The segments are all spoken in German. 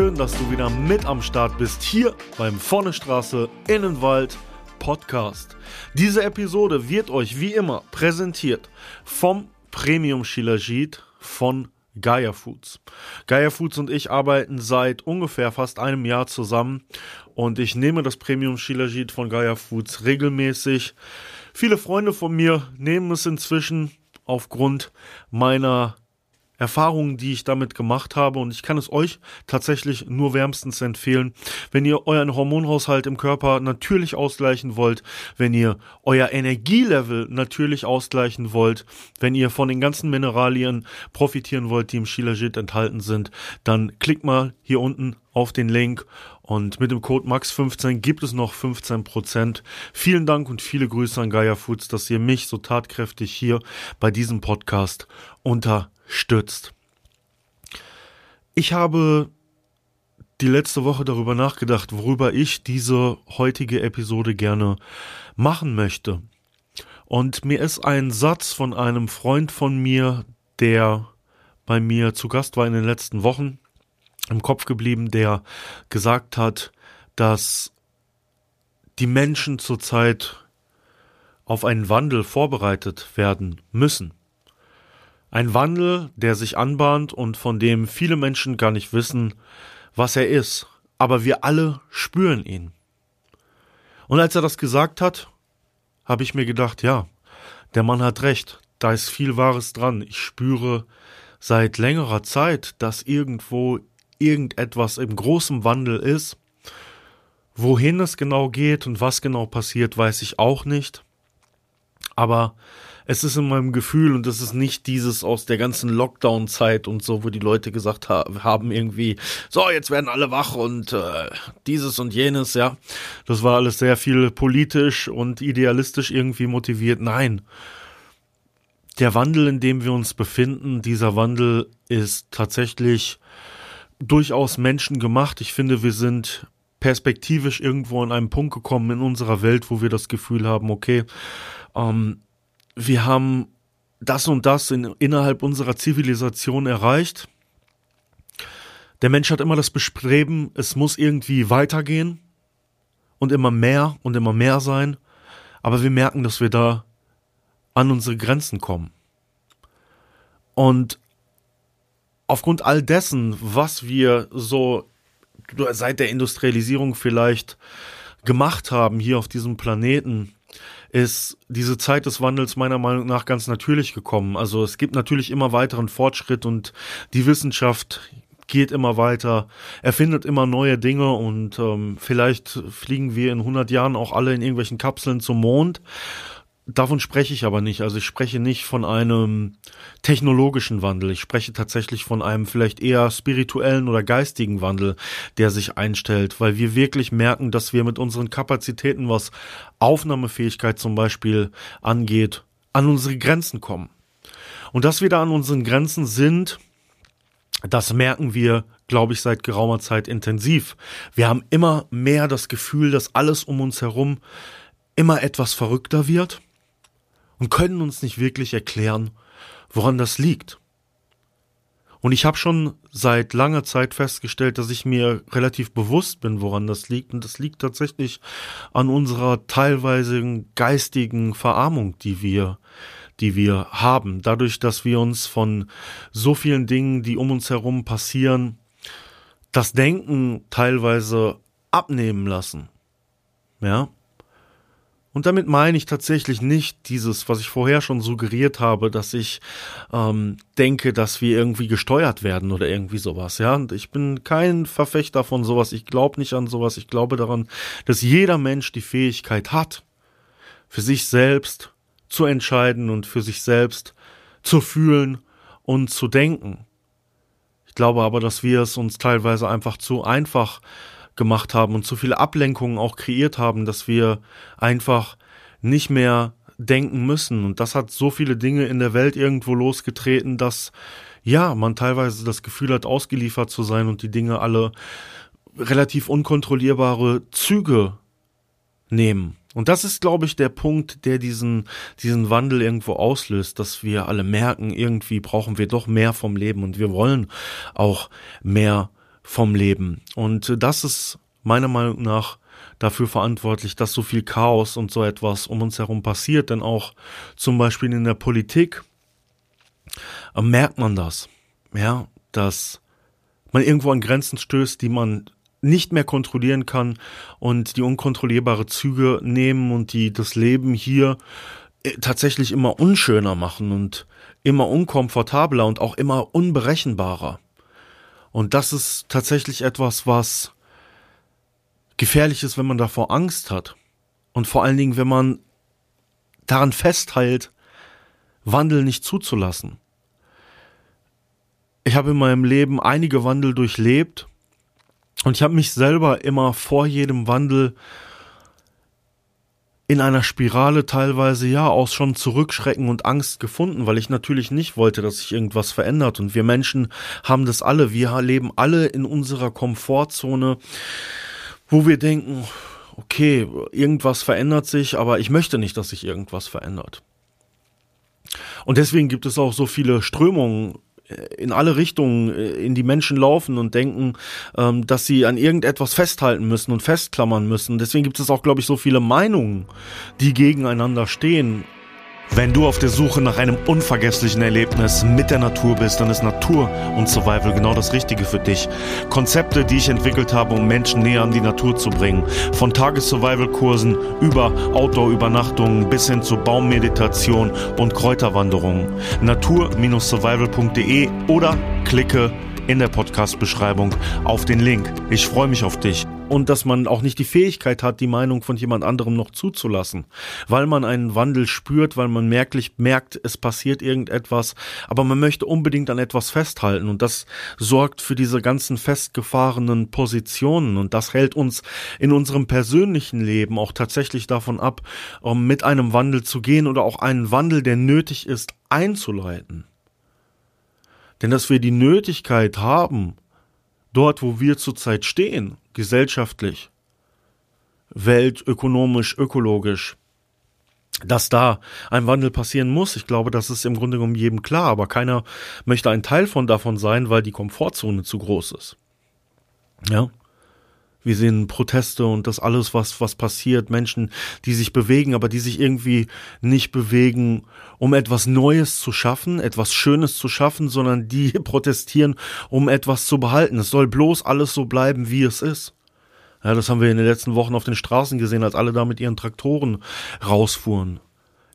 schön, dass du wieder mit am Start bist hier beim Vorne Straße Innenwald Podcast. Diese Episode wird euch wie immer präsentiert vom Premium Shilajit von Gaia Foods. Gaia Foods und ich arbeiten seit ungefähr fast einem Jahr zusammen und ich nehme das Premium Shilajit von Gaia Foods regelmäßig. Viele Freunde von mir nehmen es inzwischen aufgrund meiner Erfahrungen, die ich damit gemacht habe. Und ich kann es euch tatsächlich nur wärmstens empfehlen, wenn ihr euren Hormonhaushalt im Körper natürlich ausgleichen wollt, wenn ihr euer Energielevel natürlich ausgleichen wollt, wenn ihr von den ganzen Mineralien profitieren wollt, die im Shilajit enthalten sind, dann klickt mal hier unten auf den Link und mit dem Code MAX15 gibt es noch 15%. Vielen Dank und viele Grüße an Gaia Foods, dass ihr mich so tatkräftig hier bei diesem Podcast unter stürzt. Ich habe die letzte Woche darüber nachgedacht, worüber ich diese heutige Episode gerne machen möchte. Und mir ist ein Satz von einem Freund von mir, der bei mir zu Gast war in den letzten Wochen, im Kopf geblieben, der gesagt hat, dass die Menschen zurzeit auf einen Wandel vorbereitet werden müssen. Ein Wandel, der sich anbahnt und von dem viele Menschen gar nicht wissen, was er ist, aber wir alle spüren ihn. Und als er das gesagt hat, habe ich mir gedacht, ja, der Mann hat recht, da ist viel Wahres dran. Ich spüre seit längerer Zeit, dass irgendwo irgendetwas im großen Wandel ist. Wohin es genau geht und was genau passiert, weiß ich auch nicht. Aber es ist in meinem Gefühl und das ist nicht dieses aus der ganzen Lockdown-Zeit und so, wo die Leute gesagt ha haben irgendwie, so, jetzt werden alle wach und äh, dieses und jenes, ja. Das war alles sehr viel politisch und idealistisch irgendwie motiviert. Nein. Der Wandel, in dem wir uns befinden, dieser Wandel ist tatsächlich durchaus menschengemacht. Ich finde, wir sind perspektivisch irgendwo an einem Punkt gekommen in unserer Welt, wo wir das Gefühl haben, okay, ähm, wir haben das und das in, innerhalb unserer Zivilisation erreicht. Der Mensch hat immer das Bestreben, es muss irgendwie weitergehen und immer mehr und immer mehr sein, aber wir merken, dass wir da an unsere Grenzen kommen. Und aufgrund all dessen, was wir so seit der Industrialisierung vielleicht gemacht haben hier auf diesem Planeten, ist diese Zeit des Wandels meiner Meinung nach ganz natürlich gekommen. Also es gibt natürlich immer weiteren Fortschritt und die Wissenschaft geht immer weiter, erfindet immer neue Dinge und ähm, vielleicht fliegen wir in 100 Jahren auch alle in irgendwelchen Kapseln zum Mond Davon spreche ich aber nicht. Also ich spreche nicht von einem technologischen Wandel. Ich spreche tatsächlich von einem vielleicht eher spirituellen oder geistigen Wandel, der sich einstellt, weil wir wirklich merken, dass wir mit unseren Kapazitäten, was Aufnahmefähigkeit zum Beispiel angeht, an unsere Grenzen kommen. Und dass wir da an unseren Grenzen sind, das merken wir, glaube ich, seit geraumer Zeit intensiv. Wir haben immer mehr das Gefühl, dass alles um uns herum immer etwas verrückter wird und können uns nicht wirklich erklären, woran das liegt. Und ich habe schon seit langer Zeit festgestellt, dass ich mir relativ bewusst bin, woran das liegt. Und das liegt tatsächlich an unserer teilweise geistigen Verarmung, die wir, die wir haben. Dadurch, dass wir uns von so vielen Dingen, die um uns herum passieren, das Denken teilweise abnehmen lassen. Ja. Und damit meine ich tatsächlich nicht dieses, was ich vorher schon suggeriert habe, dass ich ähm, denke, dass wir irgendwie gesteuert werden oder irgendwie sowas. Ja, und ich bin kein Verfechter von sowas. Ich glaube nicht an sowas. Ich glaube daran, dass jeder Mensch die Fähigkeit hat, für sich selbst zu entscheiden und für sich selbst zu fühlen und zu denken. Ich glaube aber, dass wir es uns teilweise einfach zu einfach gemacht haben und zu viele Ablenkungen auch kreiert haben, dass wir einfach nicht mehr denken müssen. Und das hat so viele Dinge in der Welt irgendwo losgetreten, dass ja, man teilweise das Gefühl hat, ausgeliefert zu sein und die Dinge alle relativ unkontrollierbare Züge nehmen. Und das ist, glaube ich, der Punkt, der diesen, diesen Wandel irgendwo auslöst, dass wir alle merken, irgendwie brauchen wir doch mehr vom Leben und wir wollen auch mehr vom Leben. Und das ist meiner Meinung nach dafür verantwortlich, dass so viel Chaos und so etwas um uns herum passiert, denn auch zum Beispiel in der Politik äh, merkt man das, ja, dass man irgendwo an Grenzen stößt, die man nicht mehr kontrollieren kann und die unkontrollierbare Züge nehmen und die das Leben hier äh, tatsächlich immer unschöner machen und immer unkomfortabler und auch immer unberechenbarer. Und das ist tatsächlich etwas, was gefährlich ist, wenn man davor Angst hat. Und vor allen Dingen, wenn man daran festhält, Wandel nicht zuzulassen. Ich habe in meinem Leben einige Wandel durchlebt und ich habe mich selber immer vor jedem Wandel in einer Spirale teilweise ja aus schon Zurückschrecken und Angst gefunden, weil ich natürlich nicht wollte, dass sich irgendwas verändert. Und wir Menschen haben das alle. Wir leben alle in unserer Komfortzone, wo wir denken, okay, irgendwas verändert sich, aber ich möchte nicht, dass sich irgendwas verändert. Und deswegen gibt es auch so viele Strömungen in alle Richtungen äh, in die Menschen laufen und denken, ähm, dass sie an irgendetwas festhalten müssen und festklammern müssen. Deswegen gibt es auch, glaube ich, so viele Meinungen, die gegeneinander stehen. Wenn du auf der Suche nach einem unvergesslichen Erlebnis mit der Natur bist, dann ist Natur und Survival genau das Richtige für dich. Konzepte, die ich entwickelt habe, um Menschen näher an die Natur zu bringen. Von Tages-Survival-Kursen über Outdoor-Übernachtungen bis hin zu Baummeditation und Kräuterwanderungen. Natur-survival.de oder klicke in der Podcast-Beschreibung auf den Link. Ich freue mich auf dich und dass man auch nicht die Fähigkeit hat, die Meinung von jemand anderem noch zuzulassen, weil man einen Wandel spürt, weil man merklich merkt, es passiert irgendetwas, aber man möchte unbedingt an etwas festhalten und das sorgt für diese ganzen festgefahrenen Positionen und das hält uns in unserem persönlichen Leben auch tatsächlich davon ab, um mit einem Wandel zu gehen oder auch einen Wandel, der nötig ist, einzuleiten. Denn dass wir die Nötigkeit haben, dort, wo wir zurzeit stehen, gesellschaftlich, weltökonomisch, ökologisch, dass da ein Wandel passieren muss. Ich glaube, das ist im Grunde genommen jedem klar, aber keiner möchte ein Teil von davon sein, weil die Komfortzone zu groß ist. Ja. Wir sehen Proteste und das alles, was, was passiert, Menschen, die sich bewegen, aber die sich irgendwie nicht bewegen, um etwas Neues zu schaffen, etwas Schönes zu schaffen, sondern die protestieren, um etwas zu behalten. Es soll bloß alles so bleiben, wie es ist. Ja, das haben wir in den letzten Wochen auf den Straßen gesehen, als alle da mit ihren Traktoren rausfuhren.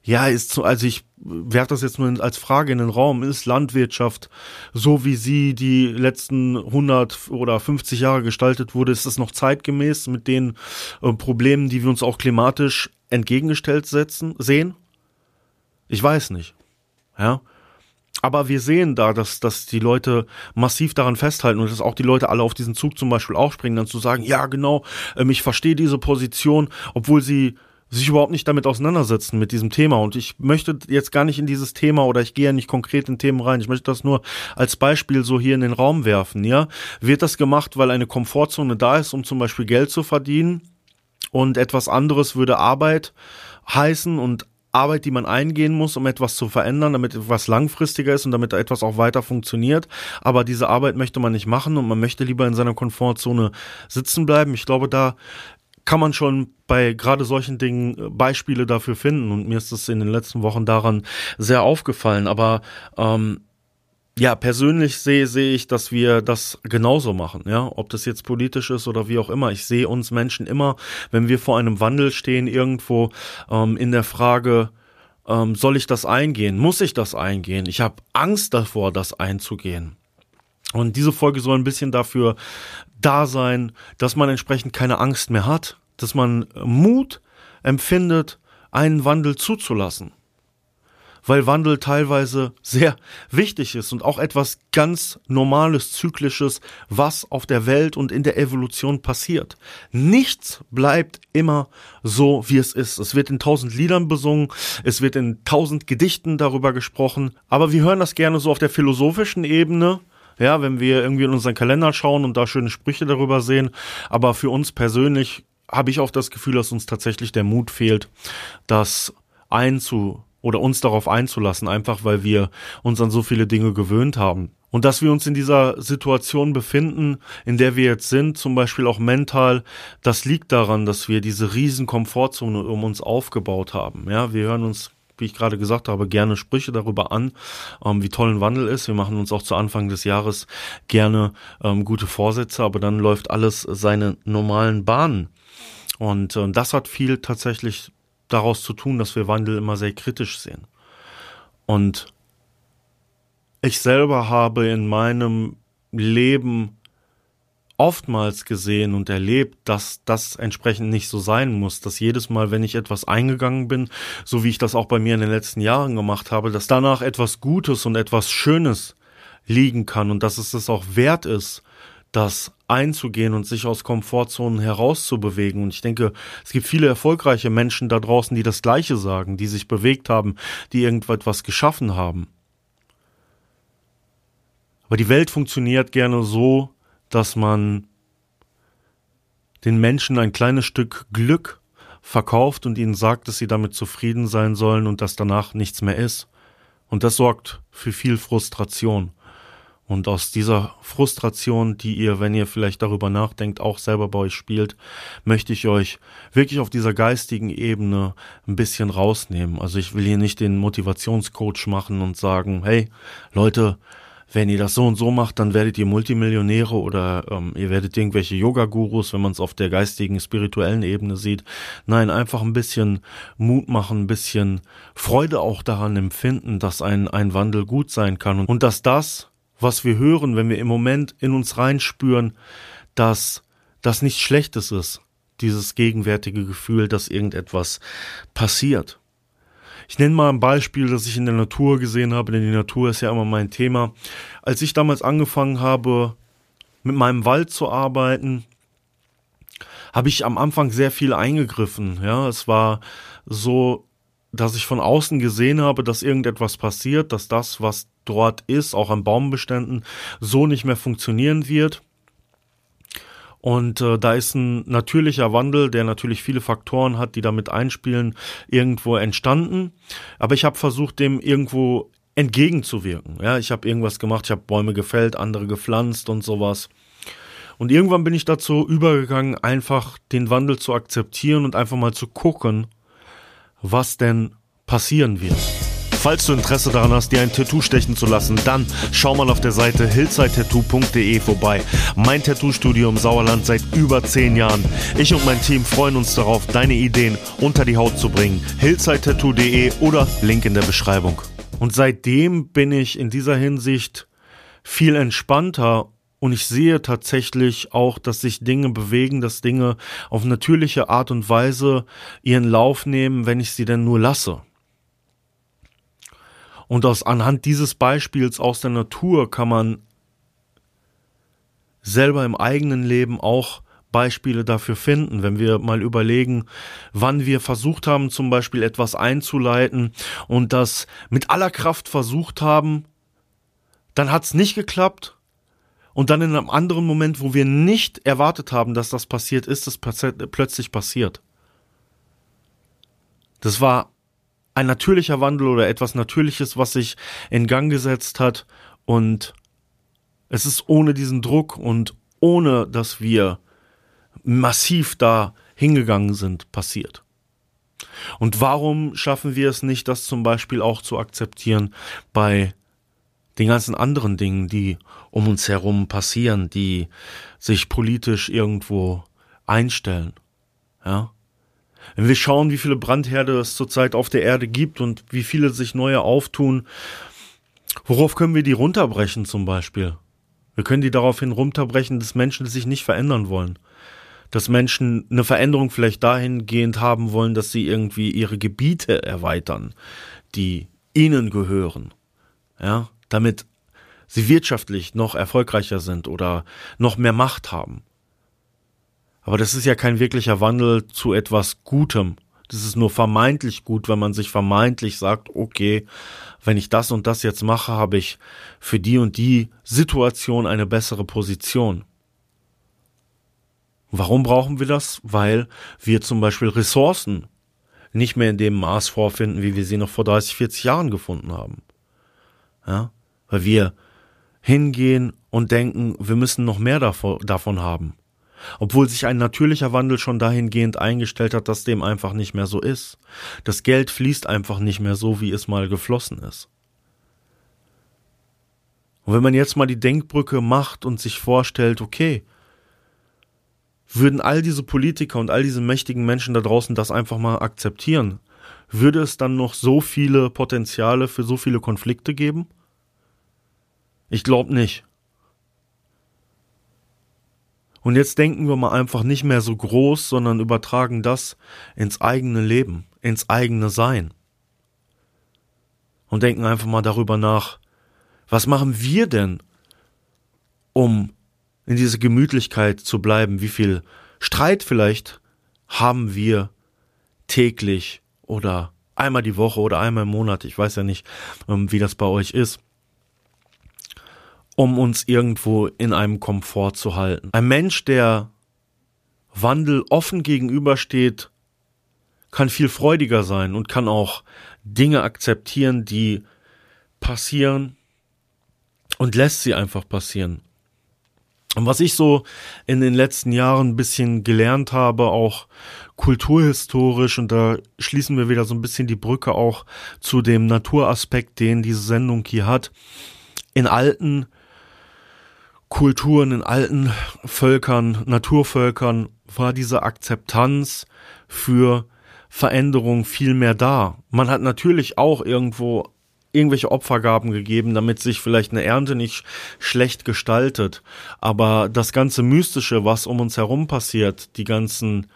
Ja, ist so, also ich werfe das jetzt nur als Frage in den Raum, ist Landwirtschaft, so wie sie die letzten 100 oder 50 Jahre gestaltet wurde, ist das noch zeitgemäß mit den äh, Problemen, die wir uns auch klimatisch entgegengestellt setzen, sehen? Ich weiß nicht. Ja. Aber wir sehen da, dass, dass die Leute massiv daran festhalten und dass auch die Leute alle auf diesen Zug zum Beispiel aufspringen, dann zu sagen, ja genau, ähm, ich verstehe diese Position, obwohl sie sich überhaupt nicht damit auseinandersetzen mit diesem Thema. Und ich möchte jetzt gar nicht in dieses Thema oder ich gehe ja nicht konkret in Themen rein. Ich möchte das nur als Beispiel so hier in den Raum werfen. Ja, wird das gemacht, weil eine Komfortzone da ist, um zum Beispiel Geld zu verdienen? Und etwas anderes würde Arbeit heißen und Arbeit, die man eingehen muss, um etwas zu verändern, damit etwas langfristiger ist und damit etwas auch weiter funktioniert. Aber diese Arbeit möchte man nicht machen und man möchte lieber in seiner Komfortzone sitzen bleiben. Ich glaube, da kann man schon bei gerade solchen Dingen äh, Beispiele dafür finden. Und mir ist es in den letzten Wochen daran sehr aufgefallen. Aber ähm, ja, persönlich sehe sehe ich, dass wir das genauso machen, ja, ob das jetzt politisch ist oder wie auch immer. Ich sehe uns Menschen immer, wenn wir vor einem Wandel stehen, irgendwo ähm, in der Frage, ähm, soll ich das eingehen? Muss ich das eingehen? Ich habe Angst davor, das einzugehen. Und diese Folge soll ein bisschen dafür da sein, dass man entsprechend keine Angst mehr hat, dass man Mut empfindet, einen Wandel zuzulassen. weil Wandel teilweise sehr wichtig ist und auch etwas ganz Normales, Zyklisches, was auf der Welt und in der Evolution passiert. Nichts bleibt immer so, wie es ist. Es wird in tausend Liedern besungen, es wird in tausend Gedichten darüber gesprochen, aber wir hören das gerne so auf der philosophischen Ebene, ja, wenn wir irgendwie in unseren Kalender schauen und da schöne Sprüche darüber sehen. Aber für uns persönlich habe ich auch das Gefühl, dass uns tatsächlich der Mut fehlt, das einzu oder uns darauf einzulassen, einfach weil wir uns an so viele Dinge gewöhnt haben. Und dass wir uns in dieser Situation befinden, in der wir jetzt sind, zum Beispiel auch mental, das liegt daran, dass wir diese riesen Komfortzone um uns aufgebaut haben. Ja, wir hören uns wie ich gerade gesagt habe, gerne Sprüche darüber an, ähm, wie toll ein Wandel ist. Wir machen uns auch zu Anfang des Jahres gerne ähm, gute Vorsätze, aber dann läuft alles seine normalen Bahnen. Und äh, das hat viel tatsächlich daraus zu tun, dass wir Wandel immer sehr kritisch sehen. Und ich selber habe in meinem Leben oftmals gesehen und erlebt, dass das entsprechend nicht so sein muss, dass jedes Mal, wenn ich etwas eingegangen bin, so wie ich das auch bei mir in den letzten Jahren gemacht habe, dass danach etwas Gutes und etwas Schönes liegen kann und dass es es auch wert ist, das einzugehen und sich aus Komfortzonen herauszubewegen. Und ich denke, es gibt viele erfolgreiche Menschen da draußen, die das Gleiche sagen, die sich bewegt haben, die irgendetwas geschaffen haben. Aber die Welt funktioniert gerne so, dass man den Menschen ein kleines Stück Glück verkauft und ihnen sagt, dass sie damit zufrieden sein sollen und dass danach nichts mehr ist. Und das sorgt für viel Frustration. Und aus dieser Frustration, die ihr, wenn ihr vielleicht darüber nachdenkt, auch selber bei euch spielt, möchte ich euch wirklich auf dieser geistigen Ebene ein bisschen rausnehmen. Also ich will hier nicht den Motivationscoach machen und sagen, hey Leute, wenn ihr das so und so macht, dann werdet ihr Multimillionäre oder ähm, ihr werdet irgendwelche Yoga-Gurus, wenn man es auf der geistigen, spirituellen Ebene sieht. Nein, einfach ein bisschen Mut machen, ein bisschen Freude auch daran empfinden, dass ein, ein Wandel gut sein kann und, und dass das, was wir hören, wenn wir im Moment in uns reinspüren, dass das nichts Schlechtes ist, dieses gegenwärtige Gefühl, dass irgendetwas passiert. Ich nenne mal ein Beispiel, das ich in der Natur gesehen habe, denn die Natur ist ja immer mein Thema. Als ich damals angefangen habe, mit meinem Wald zu arbeiten, habe ich am Anfang sehr viel eingegriffen. Ja, es war so, dass ich von außen gesehen habe, dass irgendetwas passiert, dass das, was dort ist, auch an Baumbeständen, so nicht mehr funktionieren wird. Und äh, da ist ein natürlicher Wandel, der natürlich viele Faktoren hat, die damit einspielen, irgendwo entstanden. Aber ich habe versucht, dem irgendwo entgegenzuwirken. Ja, ich habe irgendwas gemacht, ich habe Bäume gefällt, andere gepflanzt und sowas. Und irgendwann bin ich dazu übergegangen, einfach den Wandel zu akzeptieren und einfach mal zu gucken, was denn passieren wird. Falls du Interesse daran hast, dir ein Tattoo stechen zu lassen, dann schau mal auf der Seite hillsidetattoo.de vorbei. Mein Tattoo-Studio im Sauerland seit über 10 Jahren. Ich und mein Team freuen uns darauf, deine Ideen unter die Haut zu bringen. hillsidetattoo.de oder Link in der Beschreibung. Und seitdem bin ich in dieser Hinsicht viel entspannter und ich sehe tatsächlich auch, dass sich Dinge bewegen, dass Dinge auf natürliche Art und Weise ihren Lauf nehmen, wenn ich sie denn nur lasse. Und aus anhand dieses Beispiels aus der Natur kann man selber im eigenen Leben auch Beispiele dafür finden, wenn wir mal überlegen, wann wir versucht haben, zum Beispiel etwas einzuleiten und das mit aller Kraft versucht haben, dann hat es nicht geklappt und dann in einem anderen Moment, wo wir nicht erwartet haben, dass das passiert, ist es plötzlich passiert. Das war ein natürlicher Wandel oder etwas Natürliches, was sich in Gang gesetzt hat und es ist ohne diesen Druck und ohne, dass wir massiv da hingegangen sind, passiert. Und warum schaffen wir es nicht, das zum Beispiel auch zu akzeptieren bei den ganzen anderen Dingen, die um uns herum passieren, die sich politisch irgendwo einstellen? Ja? Wenn wir schauen, wie viele Brandherde es zurzeit auf der Erde gibt und wie viele sich neue auftun, worauf können wir die runterbrechen zum Beispiel? Wir können die daraufhin runterbrechen, dass Menschen sich nicht verändern wollen. Dass Menschen eine Veränderung vielleicht dahingehend haben wollen, dass sie irgendwie ihre Gebiete erweitern, die ihnen gehören, ja, damit sie wirtschaftlich noch erfolgreicher sind oder noch mehr Macht haben. Aber das ist ja kein wirklicher Wandel zu etwas Gutem. Das ist nur vermeintlich gut, wenn man sich vermeintlich sagt, okay, wenn ich das und das jetzt mache, habe ich für die und die Situation eine bessere Position. Warum brauchen wir das? Weil wir zum Beispiel Ressourcen nicht mehr in dem Maß vorfinden, wie wir sie noch vor 30, 40 Jahren gefunden haben. Ja, weil wir hingehen und denken, wir müssen noch mehr davon haben obwohl sich ein natürlicher Wandel schon dahingehend eingestellt hat, dass dem einfach nicht mehr so ist. Das Geld fließt einfach nicht mehr so, wie es mal geflossen ist. Und wenn man jetzt mal die Denkbrücke macht und sich vorstellt, okay, würden all diese Politiker und all diese mächtigen Menschen da draußen das einfach mal akzeptieren, würde es dann noch so viele Potenziale für so viele Konflikte geben? Ich glaube nicht. Und jetzt denken wir mal einfach nicht mehr so groß, sondern übertragen das ins eigene Leben, ins eigene Sein. Und denken einfach mal darüber nach, was machen wir denn, um in dieser Gemütlichkeit zu bleiben? Wie viel Streit vielleicht haben wir täglich oder einmal die Woche oder einmal im Monat? Ich weiß ja nicht, ähm, wie das bei euch ist um uns irgendwo in einem Komfort zu halten. Ein Mensch, der Wandel offen gegenübersteht, kann viel freudiger sein und kann auch Dinge akzeptieren, die passieren und lässt sie einfach passieren. Und was ich so in den letzten Jahren ein bisschen gelernt habe, auch kulturhistorisch, und da schließen wir wieder so ein bisschen die Brücke auch zu dem Naturaspekt, den diese Sendung hier hat. In alten Kulturen, in alten Völkern, Naturvölkern war diese Akzeptanz für Veränderung viel mehr da. Man hat natürlich auch irgendwo irgendwelche Opfergaben gegeben, damit sich vielleicht eine Ernte nicht schlecht gestaltet. Aber das ganze Mystische, was um uns herum passiert, die ganzen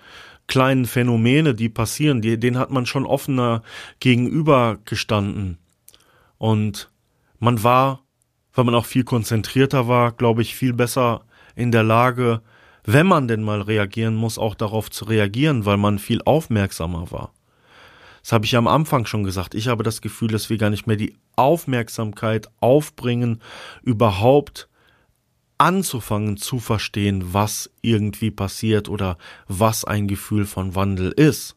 kleinen Phänomene, die passieren, die, denen hat man schon offener gegenübergestanden. Und man war weil man auch viel konzentrierter war, glaube ich, viel besser in der Lage, wenn man denn mal reagieren muss, auch darauf zu reagieren, weil man viel aufmerksamer war. Das habe ich am Anfang schon gesagt. Ich habe das Gefühl, dass wir gar nicht mehr die Aufmerksamkeit aufbringen, überhaupt anzufangen zu verstehen, was irgendwie passiert oder was ein Gefühl von Wandel ist.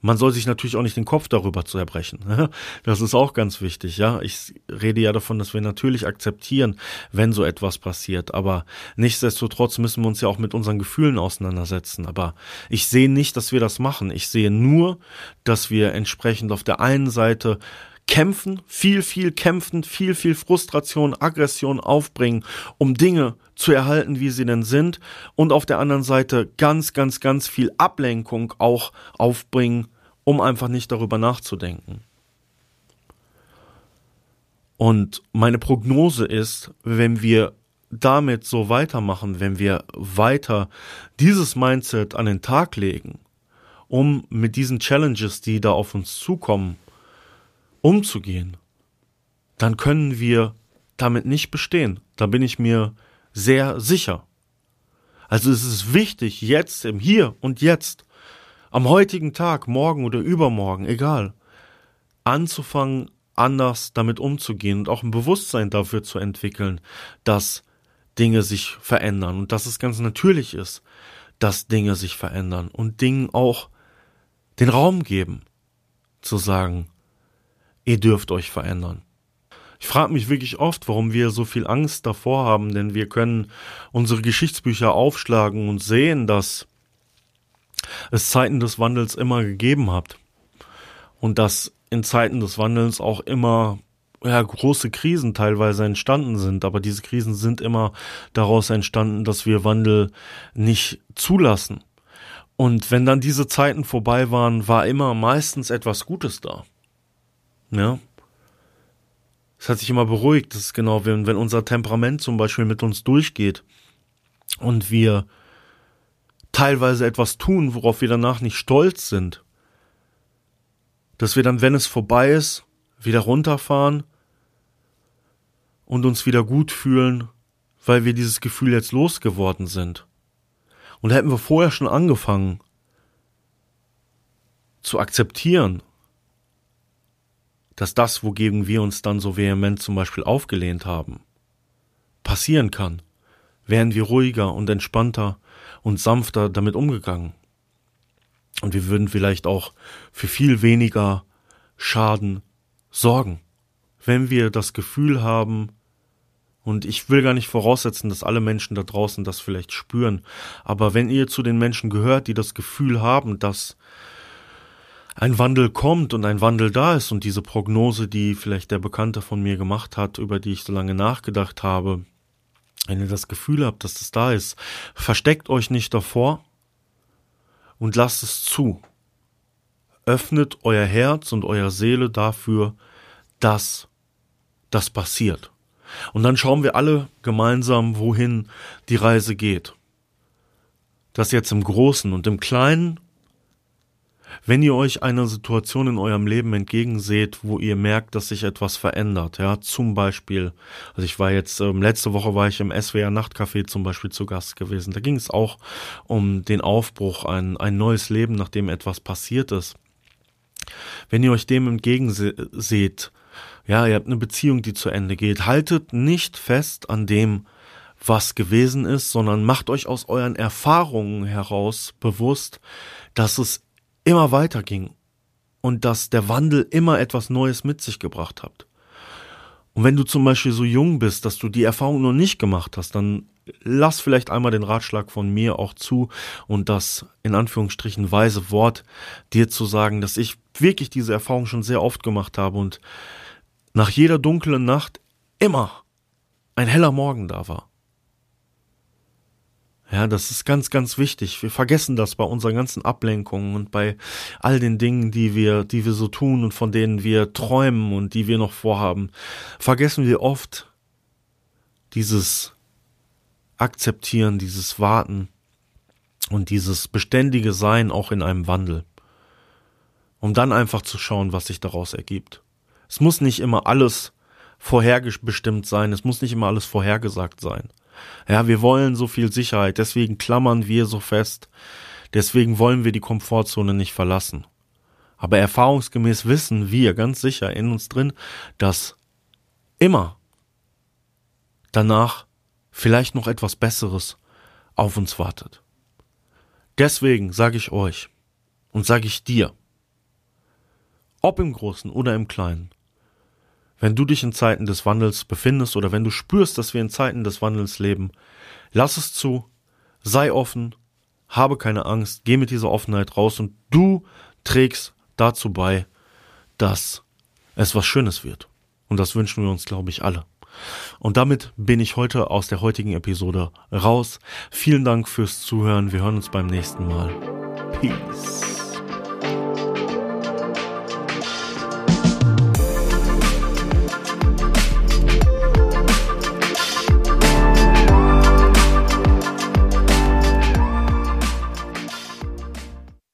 Man soll sich natürlich auch nicht den Kopf darüber zerbrechen. Das ist auch ganz wichtig, ja. Ich rede ja davon, dass wir natürlich akzeptieren, wenn so etwas passiert. Aber nichtsdestotrotz müssen wir uns ja auch mit unseren Gefühlen auseinandersetzen. Aber ich sehe nicht, dass wir das machen. Ich sehe nur, dass wir entsprechend auf der einen Seite kämpfen, viel, viel kämpfen, viel, viel Frustration, Aggression aufbringen, um Dinge zu erhalten, wie sie denn sind, und auf der anderen Seite ganz, ganz, ganz viel Ablenkung auch aufbringen, um einfach nicht darüber nachzudenken. Und meine Prognose ist, wenn wir damit so weitermachen, wenn wir weiter dieses Mindset an den Tag legen, um mit diesen Challenges, die da auf uns zukommen, umzugehen, dann können wir damit nicht bestehen. Da bin ich mir sehr sicher. Also es ist wichtig, jetzt, im Hier und Jetzt, am heutigen Tag, morgen oder übermorgen, egal, anzufangen, anders damit umzugehen und auch ein Bewusstsein dafür zu entwickeln, dass Dinge sich verändern und dass es ganz natürlich ist, dass Dinge sich verändern und Dingen auch den Raum geben, zu sagen, ihr dürft euch verändern. Ich frage mich wirklich oft, warum wir so viel Angst davor haben, denn wir können unsere Geschichtsbücher aufschlagen und sehen, dass es Zeiten des Wandels immer gegeben hat und dass in Zeiten des Wandels auch immer ja, große Krisen teilweise entstanden sind, aber diese Krisen sind immer daraus entstanden, dass wir Wandel nicht zulassen. Und wenn dann diese Zeiten vorbei waren, war immer meistens etwas Gutes da. Ja. Es hat sich immer beruhigt. Das ist genau, wenn, wenn unser Temperament zum Beispiel mit uns durchgeht und wir teilweise etwas tun, worauf wir danach nicht stolz sind, dass wir dann, wenn es vorbei ist, wieder runterfahren und uns wieder gut fühlen, weil wir dieses Gefühl jetzt losgeworden sind. Und hätten wir vorher schon angefangen zu akzeptieren, dass das, wogegen wir uns dann so vehement zum Beispiel aufgelehnt haben, passieren kann, wären wir ruhiger und entspannter und sanfter damit umgegangen. Und wir würden vielleicht auch für viel weniger Schaden sorgen. Wenn wir das Gefühl haben, und ich will gar nicht voraussetzen, dass alle Menschen da draußen das vielleicht spüren, aber wenn ihr zu den Menschen gehört, die das Gefühl haben, dass ein Wandel kommt und ein Wandel da ist und diese Prognose, die vielleicht der Bekannte von mir gemacht hat, über die ich so lange nachgedacht habe, wenn ihr das Gefühl habt, dass das da ist, versteckt euch nicht davor und lasst es zu. Öffnet euer Herz und euer Seele dafür, dass das passiert. Und dann schauen wir alle gemeinsam, wohin die Reise geht. Das jetzt im Großen und im Kleinen wenn ihr euch einer Situation in eurem Leben entgegenseht, wo ihr merkt, dass sich etwas verändert, ja, zum Beispiel, also ich war jetzt, ähm, letzte Woche war ich im SWR Nachtcafé zum Beispiel zu Gast gewesen, da ging es auch um den Aufbruch, ein, ein neues Leben, nachdem etwas passiert ist. Wenn ihr euch dem entgegenseht, ja, ihr habt eine Beziehung, die zu Ende geht, haltet nicht fest an dem, was gewesen ist, sondern macht euch aus euren Erfahrungen heraus bewusst, dass es immer weiter ging und dass der Wandel immer etwas Neues mit sich gebracht hat. Und wenn du zum Beispiel so jung bist, dass du die Erfahrung noch nicht gemacht hast, dann lass vielleicht einmal den Ratschlag von mir auch zu und das in Anführungsstrichen weise Wort dir zu sagen, dass ich wirklich diese Erfahrung schon sehr oft gemacht habe und nach jeder dunklen Nacht immer ein heller Morgen da war. Ja, das ist ganz, ganz wichtig. Wir vergessen das bei unseren ganzen Ablenkungen und bei all den Dingen, die wir, die wir so tun und von denen wir träumen und die wir noch vorhaben. Vergessen wir oft dieses Akzeptieren, dieses Warten und dieses beständige Sein auch in einem Wandel. Um dann einfach zu schauen, was sich daraus ergibt. Es muss nicht immer alles vorherbestimmt sein, es muss nicht immer alles vorhergesagt sein. Ja, wir wollen so viel Sicherheit, deswegen klammern wir so fest, deswegen wollen wir die Komfortzone nicht verlassen. Aber erfahrungsgemäß wissen wir ganz sicher in uns drin, dass immer danach vielleicht noch etwas Besseres auf uns wartet. Deswegen sage ich euch und sage ich dir, ob im Großen oder im Kleinen, wenn du dich in Zeiten des Wandels befindest oder wenn du spürst, dass wir in Zeiten des Wandels leben, lass es zu, sei offen, habe keine Angst, geh mit dieser Offenheit raus und du trägst dazu bei, dass es was Schönes wird. Und das wünschen wir uns, glaube ich, alle. Und damit bin ich heute aus der heutigen Episode raus. Vielen Dank fürs Zuhören. Wir hören uns beim nächsten Mal. Peace.